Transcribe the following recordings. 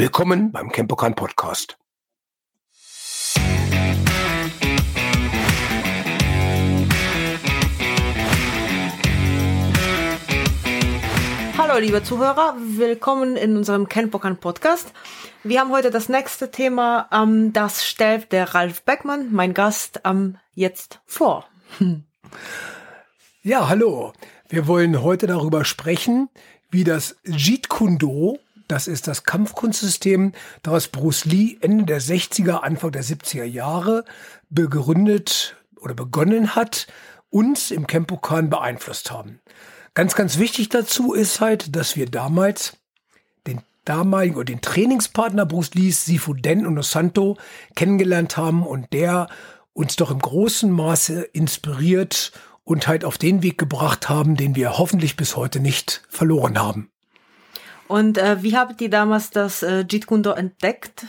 Willkommen beim Campokan Podcast. Hallo liebe Zuhörer, willkommen in unserem Kenpokan Podcast. Wir haben heute das nächste Thema, ähm, das stellt der Ralf Beckmann, mein Gast, ähm, jetzt vor. Ja, hallo. Wir wollen heute darüber sprechen, wie das Jeet Kune Do das ist das Kampfkunstsystem, das Bruce Lee Ende der 60er, Anfang der 70er Jahre begründet oder begonnen hat, uns im Kempokan beeinflusst haben. Ganz, ganz wichtig dazu ist halt, dass wir damals den damaligen oder den Trainingspartner Bruce Lees, Sifu Den und Osanto, kennengelernt haben und der uns doch im großen Maße inspiriert und halt auf den Weg gebracht haben, den wir hoffentlich bis heute nicht verloren haben. Und äh, wie habt ihr damals das äh, Jeet Kune Do entdeckt?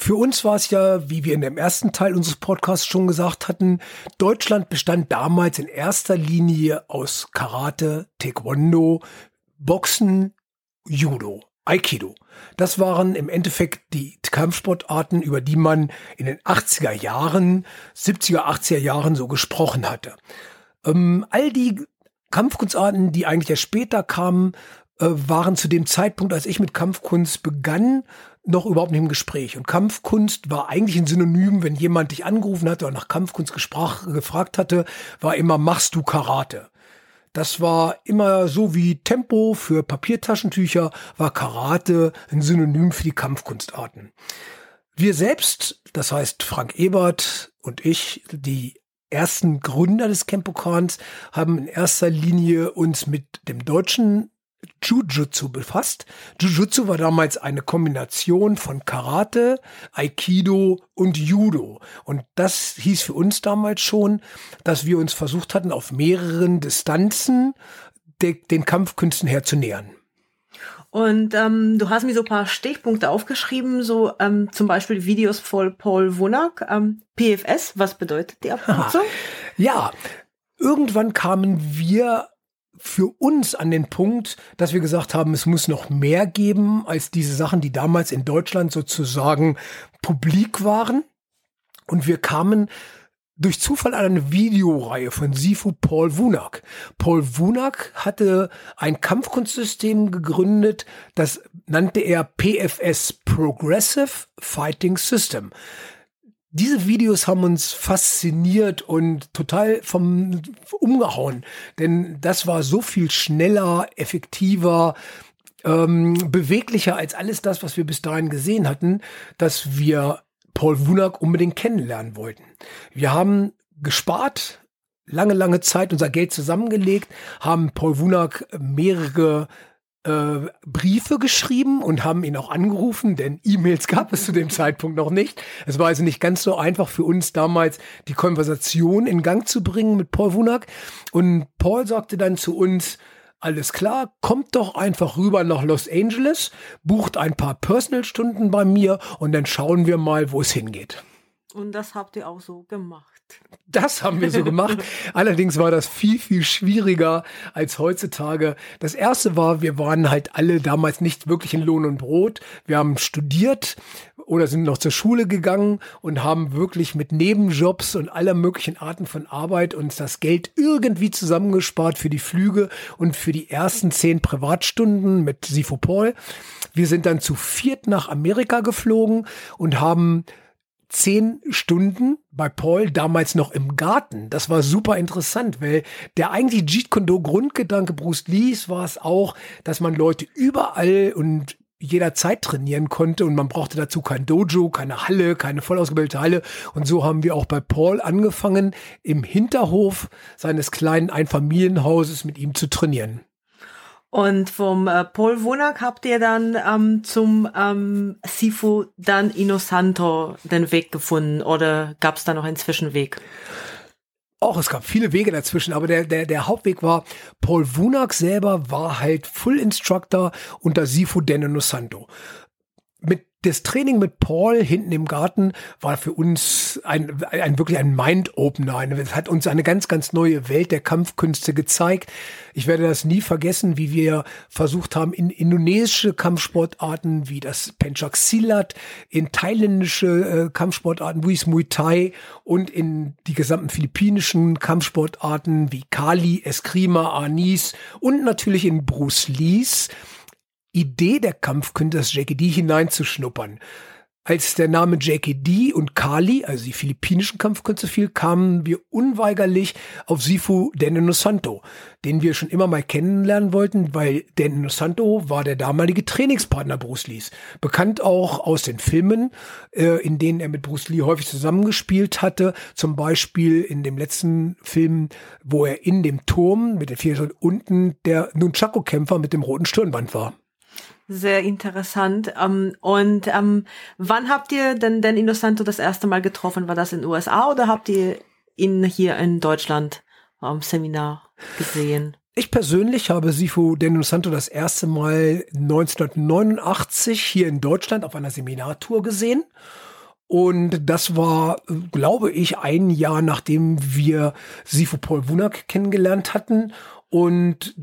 Für uns war es ja, wie wir in dem ersten Teil unseres Podcasts schon gesagt hatten, Deutschland bestand damals in erster Linie aus Karate, Taekwondo, Boxen, Judo, Aikido. Das waren im Endeffekt die Kampfsportarten, über die man in den 80er Jahren, 70er, 80er Jahren so gesprochen hatte. Ähm, all die Kampfkunstarten, die eigentlich erst später kamen, äh, waren zu dem Zeitpunkt, als ich mit Kampfkunst begann, noch überhaupt nicht im Gespräch. Und Kampfkunst war eigentlich ein Synonym, wenn jemand dich angerufen hatte oder nach Kampfkunst gesprach, gefragt hatte, war immer, machst du Karate? Das war immer so wie Tempo für Papiertaschentücher, war Karate ein Synonym für die Kampfkunstarten. Wir selbst, das heißt Frank Ebert und ich, die ersten Gründer des Kempokans haben in erster Linie uns mit dem deutschen Jujutsu befasst. Jujutsu war damals eine Kombination von Karate, Aikido und Judo. Und das hieß für uns damals schon, dass wir uns versucht hatten, auf mehreren Distanzen de den Kampfkünsten herzunähern. Und ähm, du hast mir so ein paar Stichpunkte aufgeschrieben, so ähm, zum Beispiel Videos von Paul Wunak, ähm, PFS, was bedeutet die Abkürzung? ja, irgendwann kamen wir für uns an den Punkt, dass wir gesagt haben, es muss noch mehr geben als diese Sachen, die damals in Deutschland sozusagen publik waren. Und wir kamen durch Zufall an eine Videoreihe von Sifu Paul Wunak. Paul Wunak hatte ein Kampfkunstsystem gegründet, das nannte er PFS, Progressive Fighting System. Diese Videos haben uns fasziniert und total vom umgehauen, denn das war so viel schneller, effektiver, ähm, beweglicher als alles das, was wir bis dahin gesehen hatten, dass wir Paul Wunak unbedingt kennenlernen wollten. Wir haben gespart, lange, lange Zeit unser Geld zusammengelegt, haben Paul Wunak mehrere äh, Briefe geschrieben und haben ihn auch angerufen, denn E-Mails gab es zu dem Zeitpunkt noch nicht. Es war also nicht ganz so einfach für uns damals, die Konversation in Gang zu bringen mit Paul Wunak. Und Paul sagte dann zu uns, alles klar, kommt doch einfach rüber nach Los Angeles, bucht ein paar Personal-Stunden bei mir und dann schauen wir mal, wo es hingeht. Und das habt ihr auch so gemacht. Das haben wir so gemacht. Allerdings war das viel, viel schwieriger als heutzutage. Das erste war, wir waren halt alle damals nicht wirklich in Lohn und Brot. Wir haben studiert oder sind noch zur Schule gegangen und haben wirklich mit Nebenjobs und aller möglichen Arten von Arbeit uns das Geld irgendwie zusammengespart für die Flüge und für die ersten zehn Privatstunden mit Sifo Paul. Wir sind dann zu viert nach Amerika geflogen und haben zehn Stunden bei Paul damals noch im Garten. Das war super interessant, weil der eigentlich Jeet Kune Do Grundgedanke Bruce Lees war es auch, dass man Leute überall und jederzeit trainieren konnte und man brauchte dazu kein Dojo, keine Halle, keine voll ausgebildete Halle. Und so haben wir auch bei Paul angefangen, im Hinterhof seines kleinen Einfamilienhauses mit ihm zu trainieren. Und vom äh, Paul Wonak habt ihr dann ähm, zum ähm, Sifu dann Inosanto den Weg gefunden oder gab es da noch einen Zwischenweg? Auch es gab viele Wege dazwischen, aber der, der, der Hauptweg war, Paul Wunak selber war halt Full Instructor unter Sifu Denno Santo. Das Training mit Paul hinten im Garten war für uns ein, ein wirklich ein Mind-Opener. Es hat uns eine ganz, ganz neue Welt der Kampfkünste gezeigt. Ich werde das nie vergessen, wie wir versucht haben, in indonesische Kampfsportarten wie das Pencak Silat, in thailändische äh, Kampfsportarten wie Muay Thai und in die gesamten philippinischen Kampfsportarten wie Kali, Eskrima, Anis und natürlich in Bruce Lees Idee der Kampfkünste, das JKD hineinzuschnuppern. Als der Name JKD und Kali, also die philippinischen Kampfkünste fiel, kamen wir unweigerlich auf Sifu Dene Santo, den wir schon immer mal kennenlernen wollten, weil Dene Santo war der damalige Trainingspartner Bruce Lees. Bekannt auch aus den Filmen, äh, in denen er mit Bruce Lee häufig zusammengespielt hatte. Zum Beispiel in dem letzten Film, wo er in dem Turm mit den vier unten der Nunchaku-Kämpfer mit dem roten Stirnband war. Sehr interessant. Um, ähm, und um, ähm, wann habt ihr denn den Innocento das erste Mal getroffen? War das in den USA oder habt ihr ihn hier in Deutschland am Seminar gesehen? Ich persönlich habe Sifu Deno Santo das erste Mal 1989 hier in Deutschland auf einer Seminartour gesehen. Und das war, glaube ich, ein Jahr nachdem wir Sifu Paul Wunak kennengelernt hatten. Und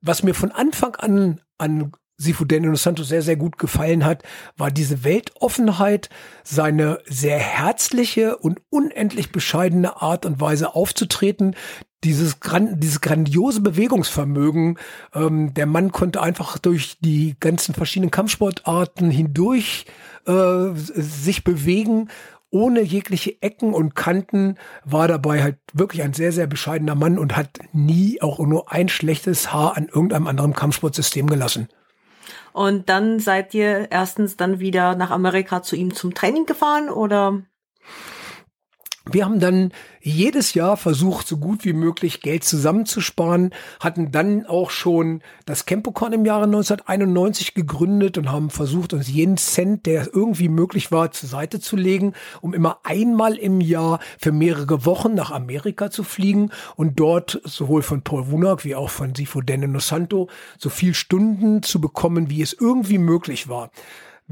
was mir von Anfang an an Sifuden dos Santos sehr, sehr gut gefallen hat, war diese Weltoffenheit, seine sehr herzliche und unendlich bescheidene Art und Weise aufzutreten, dieses, gran dieses grandiose Bewegungsvermögen. Ähm, der Mann konnte einfach durch die ganzen verschiedenen Kampfsportarten hindurch äh, sich bewegen ohne jegliche Ecken und Kanten, war dabei halt wirklich ein sehr, sehr bescheidener Mann und hat nie auch nur ein schlechtes Haar an irgendeinem anderen Kampfsportsystem gelassen. Und dann seid ihr erstens dann wieder nach Amerika zu ihm zum Training gefahren oder? Wir haben dann jedes Jahr versucht, so gut wie möglich Geld zusammenzusparen, hatten dann auch schon das Campocon im Jahre 1991 gegründet und haben versucht, uns jeden Cent, der irgendwie möglich war, zur Seite zu legen, um immer einmal im Jahr für mehrere Wochen nach Amerika zu fliegen und dort sowohl von Paul Wunak wie auch von Sifo Dene Santo so viel Stunden zu bekommen, wie es irgendwie möglich war.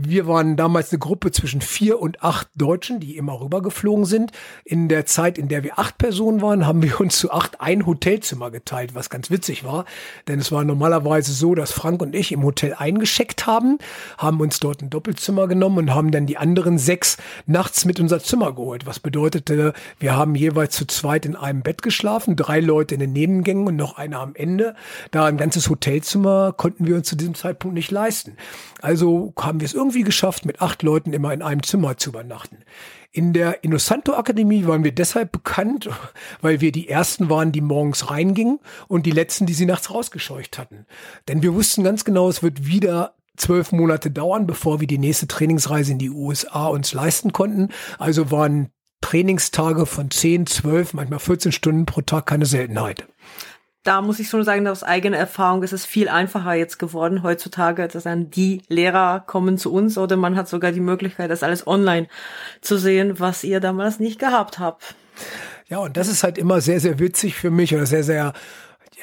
Wir waren damals eine Gruppe zwischen vier und acht Deutschen, die immer rübergeflogen sind. In der Zeit, in der wir acht Personen waren, haben wir uns zu acht ein Hotelzimmer geteilt, was ganz witzig war. Denn es war normalerweise so, dass Frank und ich im Hotel eingescheckt haben, haben uns dort ein Doppelzimmer genommen und haben dann die anderen sechs nachts mit unser Zimmer geholt. Was bedeutete, wir haben jeweils zu zweit in einem Bett geschlafen, drei Leute in den Nebengängen und noch einer am Ende. Da ein ganzes Hotelzimmer konnten wir uns zu diesem Zeitpunkt nicht leisten. Also haben wir es irgendwie geschafft, mit acht Leuten immer in einem Zimmer zu übernachten. In der Innosanto Akademie waren wir deshalb bekannt, weil wir die ersten waren, die morgens reingingen und die letzten, die sie nachts rausgescheucht hatten. Denn wir wussten ganz genau, es wird wieder zwölf Monate dauern, bevor wir die nächste Trainingsreise in die USA uns leisten konnten. Also waren Trainingstage von 10, 12, manchmal 14 Stunden pro Tag keine Seltenheit da muss ich schon sagen, aus eigener Erfahrung ist es viel einfacher jetzt geworden heutzutage, dass dann die Lehrer kommen zu uns oder man hat sogar die Möglichkeit, das alles online zu sehen, was ihr damals nicht gehabt habt. Ja, und das ist halt immer sehr, sehr witzig für mich oder sehr, sehr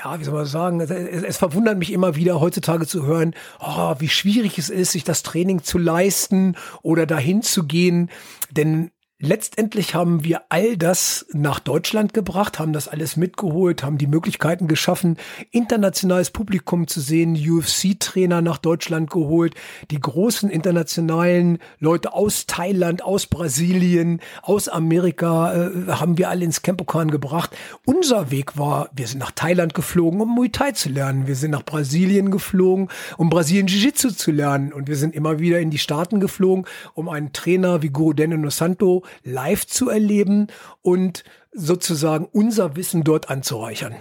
ja, wie soll man sagen, es, es, verwundert mich immer wieder heutzutage zu hören, oh, wie schwierig es ist, sich das Training zu leisten oder dahin zu gehen. Denn Letztendlich haben wir all das nach Deutschland gebracht, haben das alles mitgeholt, haben die Möglichkeiten geschaffen, internationales Publikum zu sehen, UFC-Trainer nach Deutschland geholt, die großen internationalen Leute aus Thailand, aus Brasilien, aus Amerika äh, haben wir alle ins Campokan gebracht. Unser Weg war, wir sind nach Thailand geflogen, um Muay Thai zu lernen. Wir sind nach Brasilien geflogen, um Brasilien Jiu-Jitsu zu lernen. Und wir sind immer wieder in die Staaten geflogen, um einen Trainer wie Guru Dene Santo live zu erleben und sozusagen unser Wissen dort anzureichern.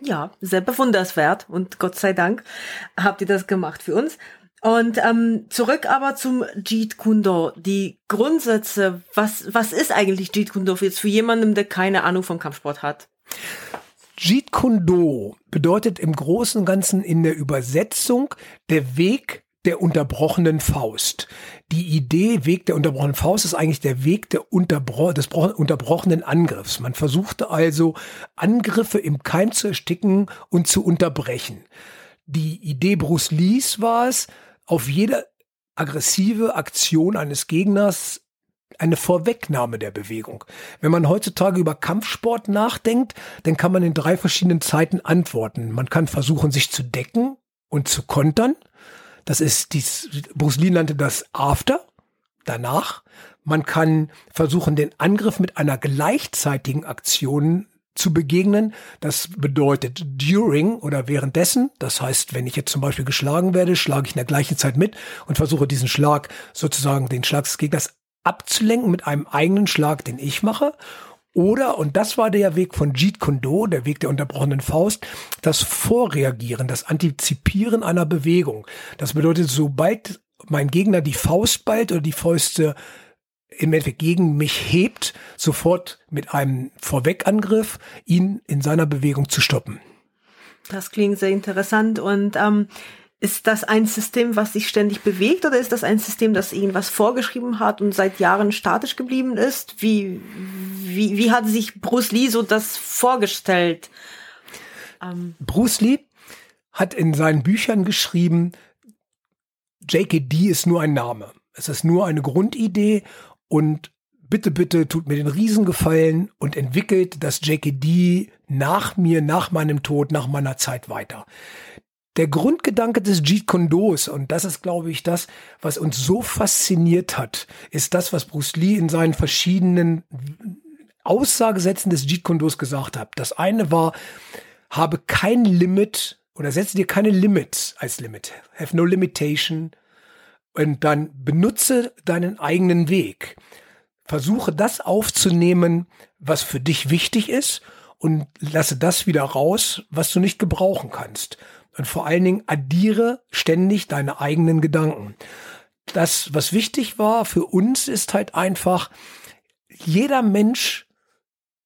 Ja, sehr bewunderswert und Gott sei Dank habt ihr das gemacht für uns. Und ähm, zurück aber zum Jeet Kundo. Die Grundsätze, was, was ist eigentlich Jeet Kundo jetzt für jemanden, der keine Ahnung vom Kampfsport hat? Jeet Kundo bedeutet im Großen und Ganzen in der Übersetzung der Weg der unterbrochenen Faust. Die Idee Weg der unterbrochenen Faust ist eigentlich der Weg der unterbro des unterbrochenen Angriffs. Man versuchte also Angriffe im Keim zu ersticken und zu unterbrechen. Die Idee Bruce Lees war es, auf jeder aggressive Aktion eines Gegners eine Vorwegnahme der Bewegung. Wenn man heutzutage über Kampfsport nachdenkt, dann kann man in drei verschiedenen Zeiten antworten. Man kann versuchen, sich zu decken und zu kontern. Das ist dies, Bruce Lee nannte das After, danach. Man kann versuchen, den Angriff mit einer gleichzeitigen Aktion zu begegnen. Das bedeutet during oder währenddessen. Das heißt, wenn ich jetzt zum Beispiel geschlagen werde, schlage ich in der gleichen Zeit mit und versuche diesen Schlag sozusagen den Schlag des Gegners abzulenken mit einem eigenen Schlag, den ich mache. Oder, und das war der Weg von Jeet Kune Do, der Weg der unterbrochenen Faust, das Vorreagieren, das Antizipieren einer Bewegung. Das bedeutet, sobald mein Gegner die Faust ballt oder die Fäuste im Endeffekt gegen mich hebt, sofort mit einem Vorwegangriff ihn in seiner Bewegung zu stoppen. Das klingt sehr interessant und ähm, ist das ein System, was sich ständig bewegt oder ist das ein System, das irgendwas vorgeschrieben hat und seit Jahren statisch geblieben ist? Wie, wie, wie hat sich Bruce Lee so das vorgestellt? Ähm Bruce Lee hat in seinen Büchern geschrieben, JKD ist nur ein Name. Es ist nur eine Grundidee und bitte, bitte tut mir den Riesengefallen und entwickelt das JKD nach mir, nach meinem Tod, nach meiner Zeit weiter. Der Grundgedanke des Jeet Kune Dos, und das ist, glaube ich, das, was uns so fasziniert hat, ist das, was Bruce Lee in seinen verschiedenen Aussagesätzen des Jeet Kune Dos gesagt hat. Das eine war, habe kein Limit oder setze dir keine Limits als Limit. Have no limitation. Und dann benutze deinen eigenen Weg. Versuche das aufzunehmen, was für dich wichtig ist und lasse das wieder raus, was du nicht gebrauchen kannst. Und vor allen Dingen addiere ständig deine eigenen Gedanken. Das, was wichtig war für uns, ist halt einfach, jeder Mensch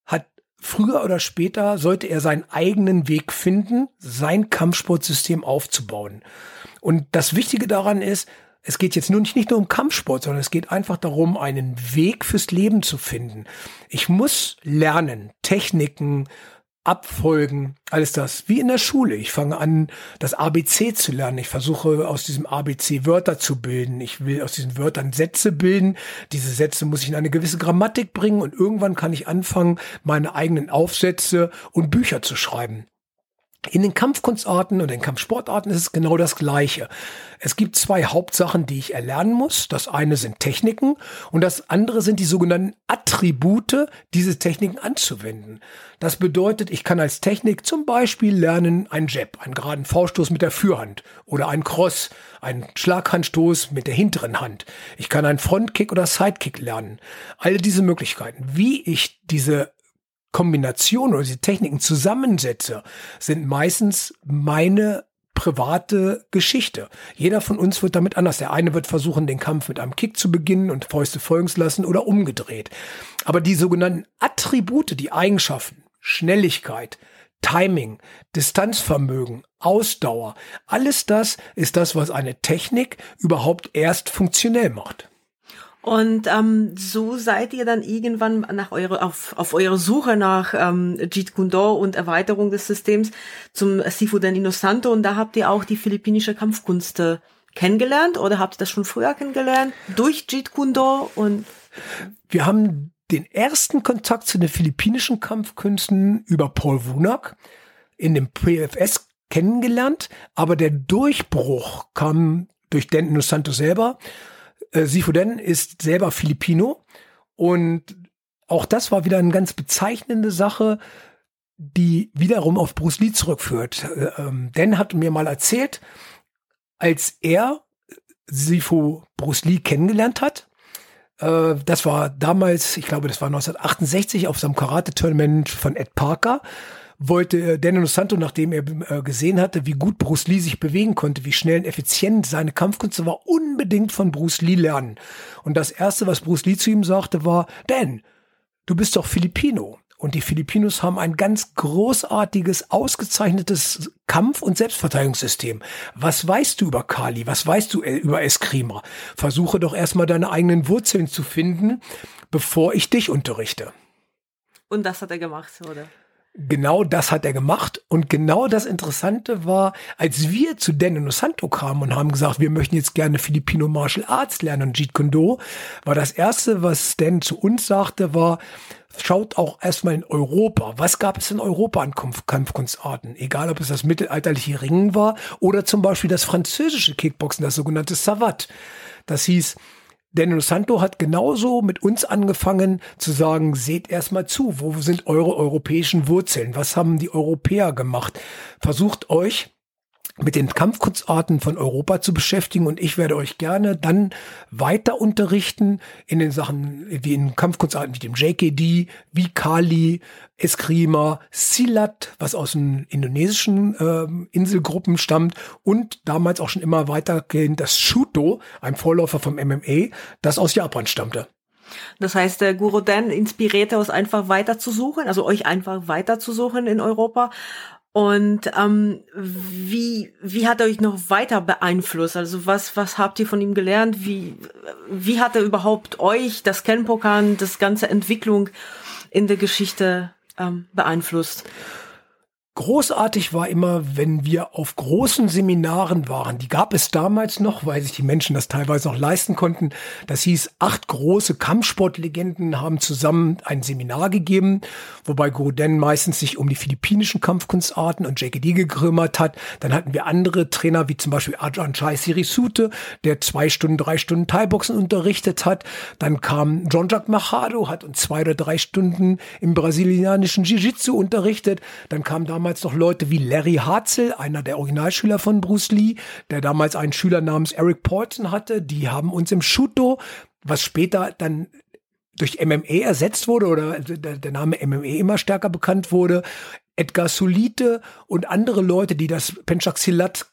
hat früher oder später, sollte er seinen eigenen Weg finden, sein Kampfsportsystem aufzubauen. Und das Wichtige daran ist, es geht jetzt nur nicht, nicht nur um Kampfsport, sondern es geht einfach darum, einen Weg fürs Leben zu finden. Ich muss lernen, Techniken, Abfolgen, alles das, wie in der Schule. Ich fange an, das ABC zu lernen. Ich versuche aus diesem ABC Wörter zu bilden. Ich will aus diesen Wörtern Sätze bilden. Diese Sätze muss ich in eine gewisse Grammatik bringen und irgendwann kann ich anfangen, meine eigenen Aufsätze und Bücher zu schreiben. In den Kampfkunstarten und den Kampfsportarten ist es genau das Gleiche. Es gibt zwei Hauptsachen, die ich erlernen muss. Das eine sind Techniken und das andere sind die sogenannten Attribute, diese Techniken anzuwenden. Das bedeutet, ich kann als Technik zum Beispiel lernen einen Jab, einen geraden V-Stoß mit der Fürhand oder einen Cross, einen Schlaghandstoß mit der hinteren Hand. Ich kann einen Frontkick oder Sidekick lernen. Alle diese Möglichkeiten. Wie ich diese Kombination oder diese Techniken zusammensetze, sind meistens meine private Geschichte. Jeder von uns wird damit anders. Der eine wird versuchen, den Kampf mit einem Kick zu beginnen und Fäuste folgen zu lassen oder umgedreht. Aber die sogenannten Attribute, die Eigenschaften, Schnelligkeit, Timing, Distanzvermögen, Ausdauer, alles das ist das, was eine Technik überhaupt erst funktionell macht. Und ähm, so seid ihr dann irgendwann nach eure, auf, auf eurer Suche nach ähm, Jeet Kune Do und Erweiterung des Systems zum Sifuden Innocento und da habt ihr auch die philippinische Kampfkunst äh, kennengelernt? Oder habt ihr das schon früher kennengelernt durch Jeet Kune Do und wir haben den ersten Kontakt zu den philippinischen Kampfkünsten über Paul Wunak in dem PFS kennengelernt, aber der Durchbruch kam durch Den Innocento selber äh, Sifuden ist selber Filipino und auch das war wieder eine ganz bezeichnende Sache, die wiederum auf Bruce Lee zurückführt. Äh, ähm, Dan hat mir mal erzählt, als er Sifu Bruce Lee kennengelernt hat, äh, das war damals, ich glaube, das war 1968 auf seinem Karate-Tournament von Ed Parker wollte äh, Daniel Santo, nachdem er äh, gesehen hatte, wie gut Bruce Lee sich bewegen konnte, wie schnell und effizient seine Kampfkünste war, unbedingt von Bruce Lee lernen. Und das erste, was Bruce Lee zu ihm sagte, war, Dan, du bist doch Filipino. Und die Filipinos haben ein ganz großartiges, ausgezeichnetes Kampf- und Selbstverteidigungssystem. Was weißt du über Kali? Was weißt du äh, über Eskrima? Versuche doch erstmal deine eigenen Wurzeln zu finden, bevor ich dich unterrichte. Und das hat er gemacht, oder? Genau das hat er gemacht. Und genau das Interessante war, als wir zu Dan Santo kamen und haben gesagt, wir möchten jetzt gerne Filipino Martial Arts lernen und Jeet Kune Do, war das erste, was Dan zu uns sagte, war, schaut auch erstmal in Europa. Was gab es in Europa an Kampf Kampfkunstarten? Egal, ob es das mittelalterliche Ringen war oder zum Beispiel das französische Kickboxen, das sogenannte Savat. Das hieß, Daniel Santo hat genauso mit uns angefangen zu sagen, seht erstmal zu, wo sind eure europäischen Wurzeln? Was haben die Europäer gemacht? Versucht euch mit den Kampfkunstarten von Europa zu beschäftigen und ich werde euch gerne dann weiter unterrichten in den Sachen wie in Kampfkunstarten wie dem JKD, wie Kali, Eskrima, Silat, was aus den indonesischen äh, Inselgruppen stammt und damals auch schon immer weitergehend das Shuto, ein Vorläufer vom MMA, das aus Japan stammte. Das heißt, der Guru Dan inspirierte uns einfach weiter zu suchen, also euch einfach weiter zu suchen in Europa und ähm, wie, wie hat er euch noch weiter beeinflusst? Also was, was habt ihr von ihm gelernt? Wie, wie hat er überhaupt euch, das Kenpokan, das ganze Entwicklung in der Geschichte ähm, beeinflusst? Großartig war immer, wenn wir auf großen Seminaren waren. Die gab es damals noch, weil sich die Menschen das teilweise noch leisten konnten. Das hieß, acht große Kampfsportlegenden haben zusammen ein Seminar gegeben, wobei Gurden meistens sich um die philippinischen Kampfkunstarten und JKD gekümmert hat. Dann hatten wir andere Trainer, wie zum Beispiel Ajahn Chai Sirisute, der zwei Stunden, drei Stunden Thai-Boxen unterrichtet hat. Dann kam John-Jacques Machado, hat uns zwei oder drei Stunden im brasilianischen Jiu-Jitsu unterrichtet. Dann kam damals damals noch Leute wie Larry Harzel, einer der Originalschüler von Bruce Lee, der damals einen Schüler namens Eric Paulson hatte. Die haben uns im Shuto, was später dann durch MMA ersetzt wurde oder der, der Name MMA immer stärker bekannt wurde, Edgar Solite und andere Leute, die das Penchak Silat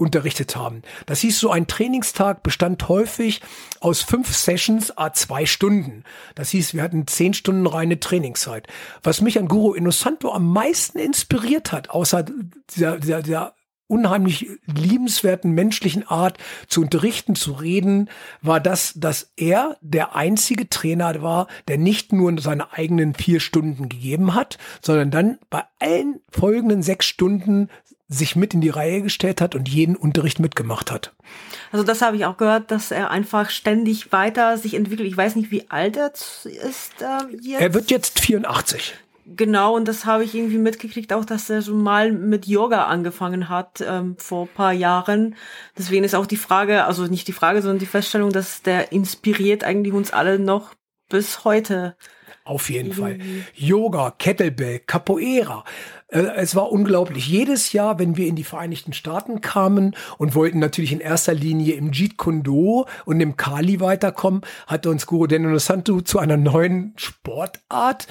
unterrichtet haben. Das hieß, so ein Trainingstag bestand häufig aus fünf Sessions a zwei Stunden. Das hieß, wir hatten zehn Stunden reine Trainingszeit. Was mich an Guru Innocento am meisten inspiriert hat, außer dieser, dieser, dieser unheimlich liebenswerten menschlichen Art zu unterrichten, zu reden, war das, dass er der einzige Trainer war, der nicht nur seine eigenen vier Stunden gegeben hat, sondern dann bei allen folgenden sechs Stunden sich mit in die Reihe gestellt hat und jeden Unterricht mitgemacht hat. Also das habe ich auch gehört, dass er einfach ständig weiter sich entwickelt. Ich weiß nicht, wie alt er ist äh, jetzt. Er wird jetzt 84. Genau, und das habe ich irgendwie mitgekriegt, auch dass er schon mal mit Yoga angefangen hat ähm, vor paar Jahren. Deswegen ist auch die Frage, also nicht die Frage, sondern die Feststellung, dass der inspiriert eigentlich uns alle noch bis heute. Auf jeden Fall. Yoga, Kettlebell, Capoeira. Äh, es war unglaublich. Jedes Jahr, wenn wir in die Vereinigten Staaten kamen und wollten natürlich in erster Linie im Jeet Kune Do und im Kali weiterkommen, hatte uns Guru Deno Santu zu einer neuen Sportart.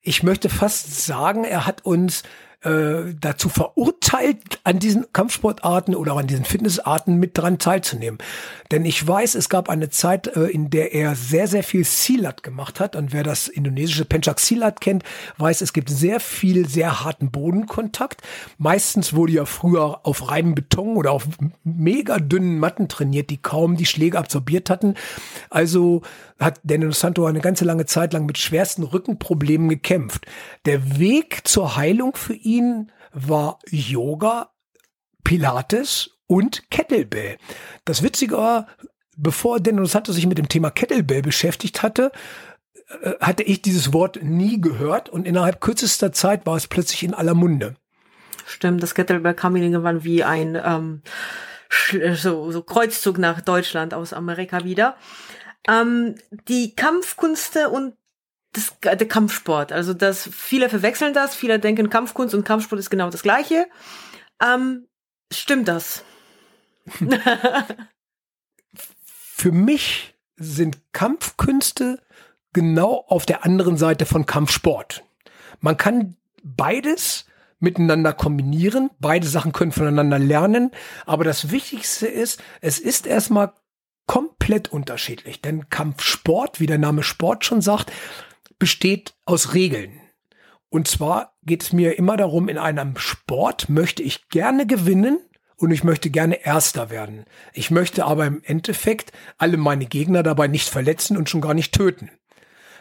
Ich möchte fast sagen, er hat uns äh, dazu verurteilt, an diesen Kampfsportarten oder an diesen Fitnessarten mit dran teilzunehmen. Denn ich weiß, es gab eine Zeit, äh, in der er sehr, sehr viel Silat gemacht hat. Und wer das indonesische Pencak Silat kennt, weiß, es gibt sehr viel, sehr harten Bodenkontakt. Meistens wurde ja früher auf reinem Beton oder auf mega dünnen Matten trainiert, die kaum die Schläge absorbiert hatten. Also hat Daniel Santo eine ganze lange Zeit lang mit schwersten Rückenproblemen gekämpft. Der Weg zur Heilung für ihn war Yoga, Pilates und Kettlebell. Das Witzige war, bevor Daniel Santo sich mit dem Thema Kettlebell beschäftigt hatte, äh, hatte ich dieses Wort nie gehört und innerhalb kürzester Zeit war es plötzlich in aller Munde. Stimmt, das Kettlebell kam irgendwann wie ein ähm, so, so Kreuzzug nach Deutschland aus Amerika wieder. Ähm, die Kampfkunste und das, der Kampfsport. Also das, viele verwechseln das, viele denken Kampfkunst und Kampfsport ist genau das gleiche. Ähm, stimmt das? Für mich sind Kampfkünste genau auf der anderen Seite von Kampfsport. Man kann beides miteinander kombinieren. Beide Sachen können voneinander lernen. Aber das Wichtigste ist, es ist erstmal komplett unterschiedlich. Denn Kampfsport, wie der Name Sport schon sagt, besteht aus Regeln. Und zwar geht es mir immer darum, in einem Sport möchte ich gerne gewinnen und ich möchte gerne Erster werden. Ich möchte aber im Endeffekt alle meine Gegner dabei nicht verletzen und schon gar nicht töten.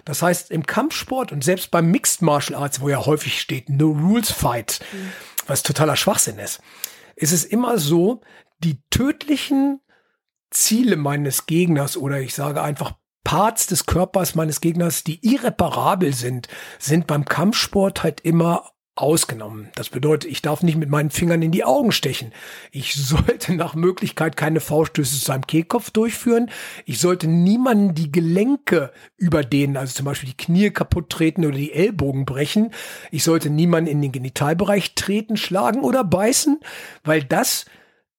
Das heißt, im Kampfsport und selbst beim Mixed Martial Arts, wo ja häufig steht No Rules Fight, mhm. was totaler Schwachsinn ist, ist es immer so, die tödlichen Ziele meines Gegners oder ich sage einfach Parts des Körpers meines Gegners, die irreparabel sind, sind beim Kampfsport halt immer ausgenommen. Das bedeutet, ich darf nicht mit meinen Fingern in die Augen stechen. Ich sollte nach Möglichkeit keine Fauststöße zu seinem Kehlkopf durchführen. Ich sollte niemanden die Gelenke überdehnen, also zum Beispiel die Knie kaputt treten oder die Ellbogen brechen. Ich sollte niemanden in den Genitalbereich treten, schlagen oder beißen, weil das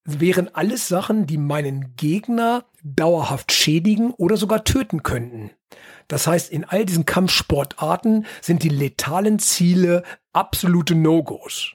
wären alles Sachen, die meinen Gegner dauerhaft schädigen oder sogar töten könnten. Das heißt, in all diesen Kampfsportarten sind die letalen Ziele absolute No-Gos.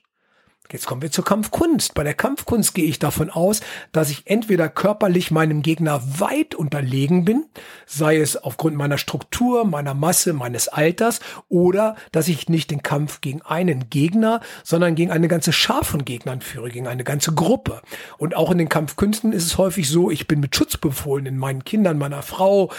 Jetzt kommen wir zur Kampfkunst. Bei der Kampfkunst gehe ich davon aus, dass ich entweder körperlich meinem Gegner weit unterlegen bin, sei es aufgrund meiner Struktur, meiner Masse, meines Alters, oder dass ich nicht den Kampf gegen einen Gegner, sondern gegen eine ganze Schar von Gegnern führe, gegen eine ganze Gruppe. Und auch in den Kampfkünsten ist es häufig so, ich bin mit Schutzbefohlen in meinen Kindern, meiner Frau,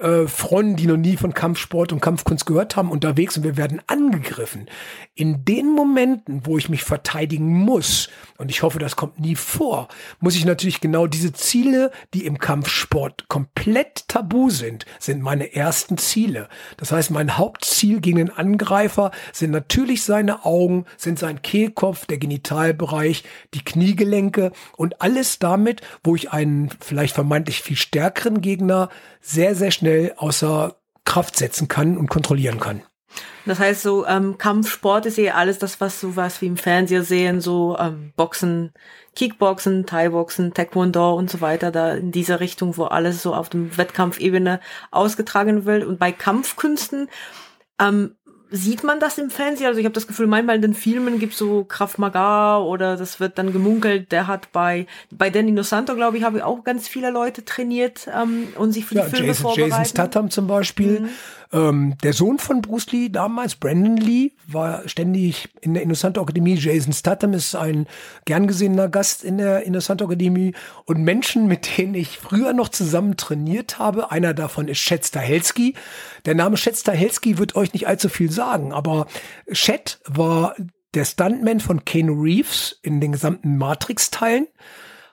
äh, Freunden, die noch nie von Kampfsport und Kampfkunst gehört haben, unterwegs und wir werden angegriffen. In den Momenten, wo ich mich verteidige, verteidigen muss, und ich hoffe, das kommt nie vor, muss ich natürlich genau diese Ziele, die im Kampfsport komplett tabu sind, sind meine ersten Ziele. Das heißt, mein Hauptziel gegen den Angreifer sind natürlich seine Augen, sind sein Kehlkopf, der Genitalbereich, die Kniegelenke und alles damit, wo ich einen vielleicht vermeintlich viel stärkeren Gegner sehr, sehr schnell außer Kraft setzen kann und kontrollieren kann. Das heißt, so ähm, Kampfsport ist eher alles das, was so was wie im Fernseher sehen, so ähm, Boxen, Kickboxen, Thai-Boxen, Taekwondo und so weiter, da in dieser Richtung, wo alles so auf dem Wettkampfebene ausgetragen wird. Und bei Kampfkünsten ähm, sieht man das im Fernsehen? Also ich habe das Gefühl, manchmal in den Filmen gibt so Kraft Maga oder das wird dann gemunkelt, der hat bei bei Danny No Santo, glaube ich, habe ich auch ganz viele Leute trainiert ähm, und sich für die ja, Filme Jason, vorbereiten. Jason Statham zum Beispiel. Mhm. Ähm, der Sohn von Bruce Lee damals, Brandon Lee, war ständig in der Innocent Akademie. Jason Statham ist ein gern gesehener Gast in der Innocent Akademie. Und Menschen, mit denen ich früher noch zusammen trainiert habe, einer davon ist Chet Stahelski. Der Name Chet Stahelski wird euch nicht allzu viel sagen, aber Chet war der Stuntman von Keanu Reeves in den gesamten Matrix-Teilen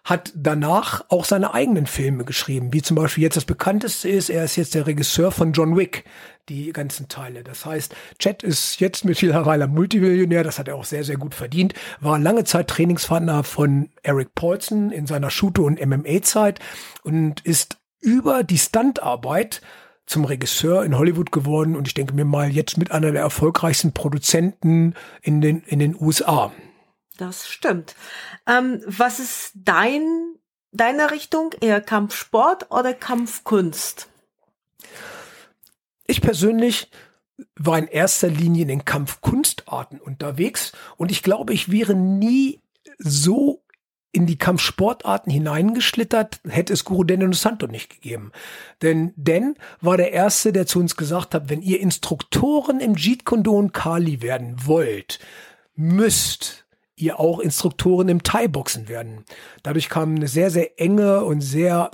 hat danach auch seine eigenen Filme geschrieben, wie zum Beispiel jetzt das bekannteste ist, er ist jetzt der Regisseur von John Wick, die ganzen Teile. Das heißt, Chet ist jetzt mittlerweile Multimillionär, das hat er auch sehr, sehr gut verdient, war lange Zeit Trainingspartner von Eric Paulson in seiner Shooter- und MMA-Zeit und ist über die Stuntarbeit zum Regisseur in Hollywood geworden und ich denke mir mal jetzt mit einer der erfolgreichsten Produzenten in den, in den USA. Das stimmt. Ähm, was ist dein, deine Richtung? Eher Kampfsport oder Kampfkunst? Ich persönlich war in erster Linie in den Kampfkunstarten unterwegs und ich glaube, ich wäre nie so in die Kampfsportarten hineingeschlittert, hätte es Guru Deno Santo nicht gegeben. Denn Den war der Erste, der zu uns gesagt hat, wenn ihr Instruktoren im Jeet Kune und Kali werden wollt, müsst ihr auch Instruktoren im Thai-Boxen werden. Dadurch kam eine sehr, sehr enge und sehr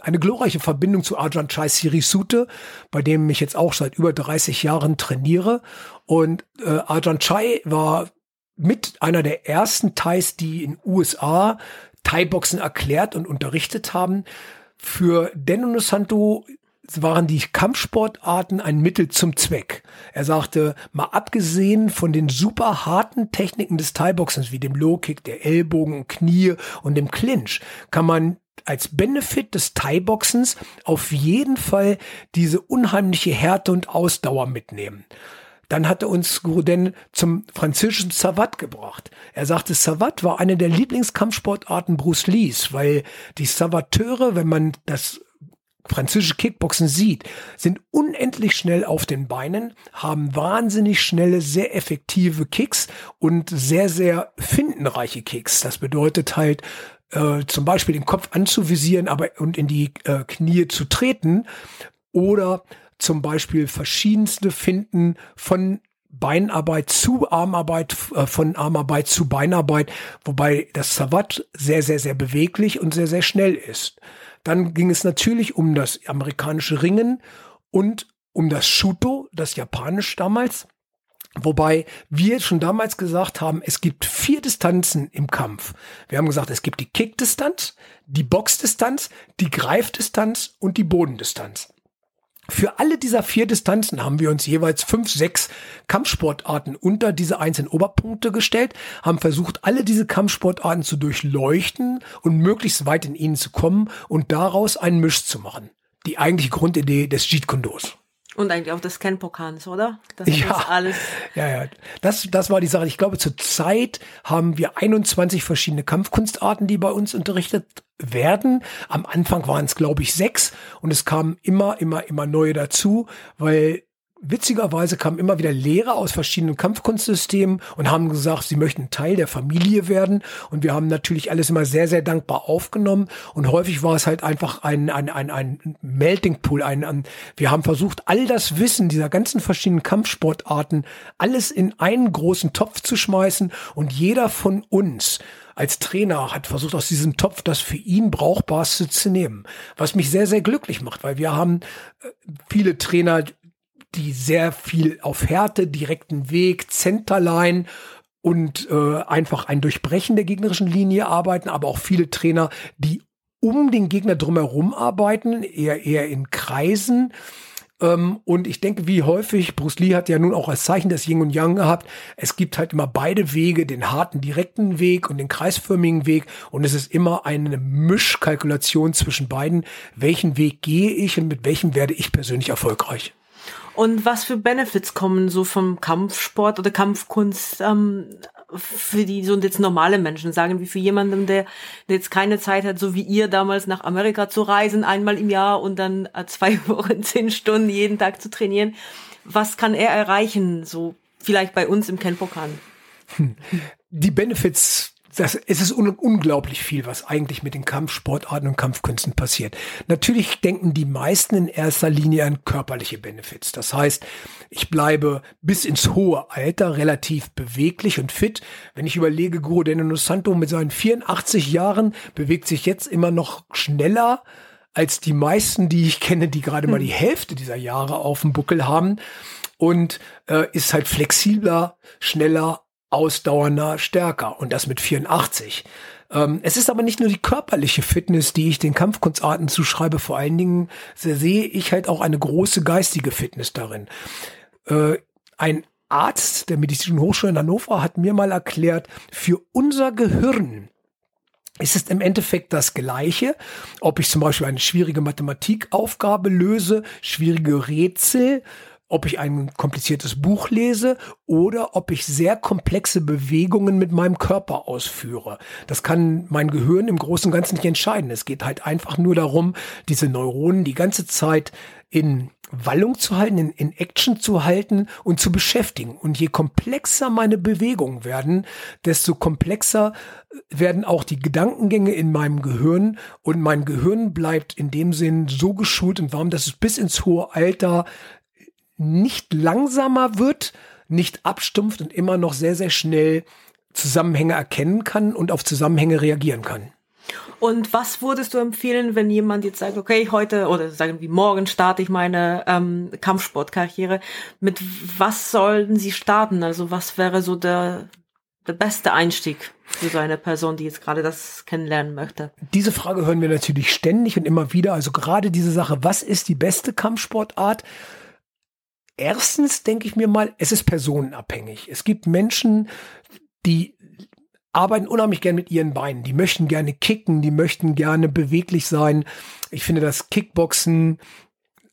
eine glorreiche Verbindung zu Arjan Chai Sirisute, bei dem ich jetzt auch seit über 30 Jahren trainiere. Und äh, Arjan Chai war mit einer der ersten Thais, die in USA Thai-Boxen erklärt und unterrichtet haben. Für Deno Santo waren die Kampfsportarten ein Mittel zum Zweck. Er sagte, mal abgesehen von den super harten Techniken des Thai-Boxens wie dem Low-Kick, der Ellbogen und Knie und dem Clinch, kann man als Benefit des Thai-Boxens auf jeden Fall diese unheimliche Härte und Ausdauer mitnehmen. Dann hat er uns Gurden zum französischen Savat gebracht. Er sagte, Savat war eine der Lieblingskampfsportarten Bruce Lees, weil die Savateure, wenn man das französische Kickboxen sieht, sind unendlich schnell auf den Beinen, haben wahnsinnig schnelle, sehr effektive Kicks und sehr, sehr findenreiche Kicks. Das bedeutet halt, äh, zum Beispiel den Kopf anzuvisieren aber und in die äh, Knie zu treten oder zum Beispiel verschiedenste Finden von Beinarbeit zu Armarbeit, äh, von Armarbeit zu Beinarbeit, wobei das Savat sehr, sehr, sehr beweglich und sehr, sehr schnell ist. Dann ging es natürlich um das amerikanische Ringen und um das Shuto, das Japanisch damals. Wobei wir schon damals gesagt haben, es gibt vier Distanzen im Kampf. Wir haben gesagt, es gibt die Kickdistanz, die Boxdistanz, die Greifdistanz und die Bodendistanz. Für alle dieser vier Distanzen haben wir uns jeweils fünf, sechs Kampfsportarten unter diese einzelnen Oberpunkte gestellt, haben versucht, alle diese Kampfsportarten zu durchleuchten und möglichst weit in ihnen zu kommen und daraus einen Misch zu machen. Die eigentliche Grundidee des Jeet Kundos. Und eigentlich auch des Kenpokans, oder? Das ja, alles. Ja, ja. Das, das war die Sache. Ich glaube, zur Zeit haben wir 21 verschiedene Kampfkunstarten, die bei uns unterrichtet werden. Am Anfang waren es, glaube ich, sechs und es kamen immer, immer, immer neue dazu, weil witzigerweise kamen immer wieder Lehrer aus verschiedenen Kampfkunstsystemen und haben gesagt, sie möchten Teil der Familie werden. Und wir haben natürlich alles immer sehr, sehr dankbar aufgenommen. Und häufig war es halt einfach ein, ein, ein, ein Melting Pool. Ein, ein, wir haben versucht, all das Wissen dieser ganzen verschiedenen Kampfsportarten alles in einen großen Topf zu schmeißen. Und jeder von uns als Trainer hat versucht, aus diesem Topf das für ihn Brauchbarste zu nehmen. Was mich sehr, sehr glücklich macht, weil wir haben äh, viele Trainer, die sehr viel auf Härte, direkten Weg, Centerline und äh, einfach ein Durchbrechen der gegnerischen Linie arbeiten, aber auch viele Trainer, die um den Gegner drumherum arbeiten, eher eher in Kreisen. Ähm, und ich denke, wie häufig, Bruce Lee hat ja nun auch als Zeichen des Yin und Yang gehabt, es gibt halt immer beide Wege, den harten, direkten Weg und den kreisförmigen Weg. Und es ist immer eine Mischkalkulation zwischen beiden. Welchen Weg gehe ich und mit welchem werde ich persönlich erfolgreich? Und was für Benefits kommen so vom Kampfsport oder Kampfkunst ähm, für die so jetzt normale Menschen sagen, wie für jemanden, der, der jetzt keine Zeit hat, so wie ihr damals nach Amerika zu reisen, einmal im Jahr und dann äh, zwei Wochen, zehn Stunden jeden Tag zu trainieren. Was kann er erreichen, so vielleicht bei uns im Kenpokan? Die Benefits das, es ist un unglaublich viel, was eigentlich mit den Kampfsportarten und Kampfkünsten passiert. Natürlich denken die meisten in erster Linie an körperliche Benefits. Das heißt, ich bleibe bis ins hohe Alter relativ beweglich und fit. Wenn ich überlege, Guru Deno Santo mit seinen 84 Jahren bewegt sich jetzt immer noch schneller als die meisten, die ich kenne, die gerade mal die hm. Hälfte dieser Jahre auf dem Buckel haben und äh, ist halt flexibler, schneller, ausdauernder, stärker und das mit 84. Ähm, es ist aber nicht nur die körperliche Fitness, die ich den Kampfkunstarten zuschreibe, vor allen Dingen sehe ich halt auch eine große geistige Fitness darin. Äh, ein Arzt der Medizinischen Hochschule in Hannover hat mir mal erklärt, für unser Gehirn ist es im Endeffekt das Gleiche, ob ich zum Beispiel eine schwierige Mathematikaufgabe löse, schwierige Rätsel ob ich ein kompliziertes Buch lese oder ob ich sehr komplexe Bewegungen mit meinem Körper ausführe. Das kann mein Gehirn im Großen und Ganzen nicht entscheiden. Es geht halt einfach nur darum, diese Neuronen die ganze Zeit in Wallung zu halten, in, in Action zu halten und zu beschäftigen. Und je komplexer meine Bewegungen werden, desto komplexer werden auch die Gedankengänge in meinem Gehirn und mein Gehirn bleibt in dem Sinn so geschult und warm, dass es bis ins hohe Alter nicht langsamer wird, nicht abstumpft und immer noch sehr, sehr schnell Zusammenhänge erkennen kann und auf Zusammenhänge reagieren kann. Und was würdest du empfehlen, wenn jemand jetzt sagt, okay, heute oder sagen wir morgen starte ich meine ähm, Kampfsportkarriere. Mit was sollten sie starten? Also was wäre so der, der beste Einstieg für so eine Person, die jetzt gerade das kennenlernen möchte? Diese Frage hören wir natürlich ständig und immer wieder. Also gerade diese Sache, was ist die beste Kampfsportart? Erstens denke ich mir mal, es ist personenabhängig. Es gibt Menschen, die arbeiten unheimlich gern mit ihren Beinen. Die möchten gerne kicken, die möchten gerne beweglich sein. Ich finde das Kickboxen,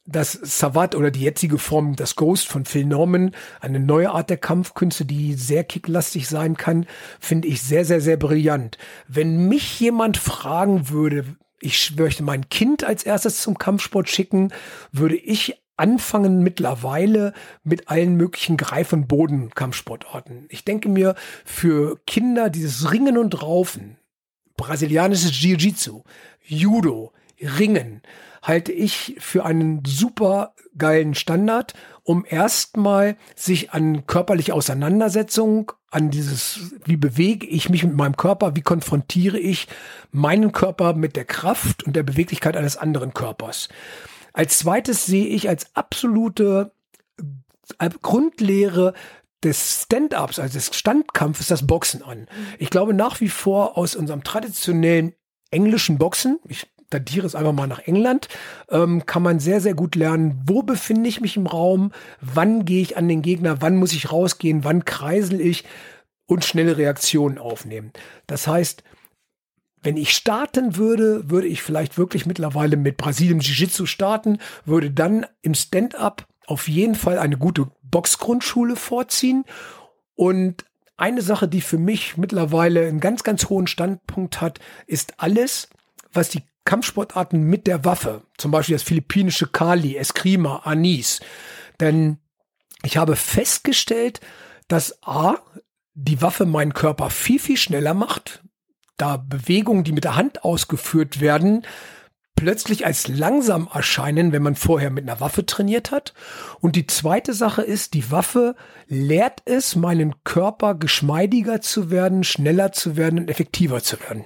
das Savat oder die jetzige Form, das Ghost von Phil Norman, eine neue Art der Kampfkünste, die sehr kicklastig sein kann, finde ich sehr, sehr, sehr brillant. Wenn mich jemand fragen würde, ich möchte mein Kind als erstes zum Kampfsport schicken, würde ich anfangen mittlerweile mit allen möglichen Greif- und Bodenkampfsportarten. Ich denke mir, für Kinder dieses Ringen und Raufen, brasilianisches Jiu-Jitsu, Judo, Ringen, halte ich für einen super geilen Standard, um erstmal sich an körperliche Auseinandersetzung, an dieses, wie bewege ich mich mit meinem Körper, wie konfrontiere ich meinen Körper mit der Kraft und der Beweglichkeit eines anderen Körpers. Als zweites sehe ich als absolute äh, Grundlehre des Stand-ups, also des Standkampfes, das Boxen an. Ich glaube nach wie vor aus unserem traditionellen englischen Boxen, ich datiere es einfach mal nach England, ähm, kann man sehr, sehr gut lernen, wo befinde ich mich im Raum, wann gehe ich an den Gegner, wann muss ich rausgehen, wann kreisel ich und schnelle Reaktionen aufnehmen. Das heißt, wenn ich starten würde, würde ich vielleicht wirklich mittlerweile mit Brasilien Jiu-Jitsu starten, würde dann im Stand-up auf jeden Fall eine gute Boxgrundschule vorziehen und eine Sache, die für mich mittlerweile einen ganz, ganz hohen Standpunkt hat, ist alles, was die Kampfsportarten mit der Waffe, zum Beispiel das philippinische Kali, Eskrima, Anis. Denn ich habe festgestellt, dass A, die Waffe meinen Körper viel, viel schneller macht, da Bewegungen, die mit der Hand ausgeführt werden, plötzlich als langsam erscheinen, wenn man vorher mit einer Waffe trainiert hat. Und die zweite Sache ist, die Waffe lehrt es, meinen Körper geschmeidiger zu werden, schneller zu werden und effektiver zu werden.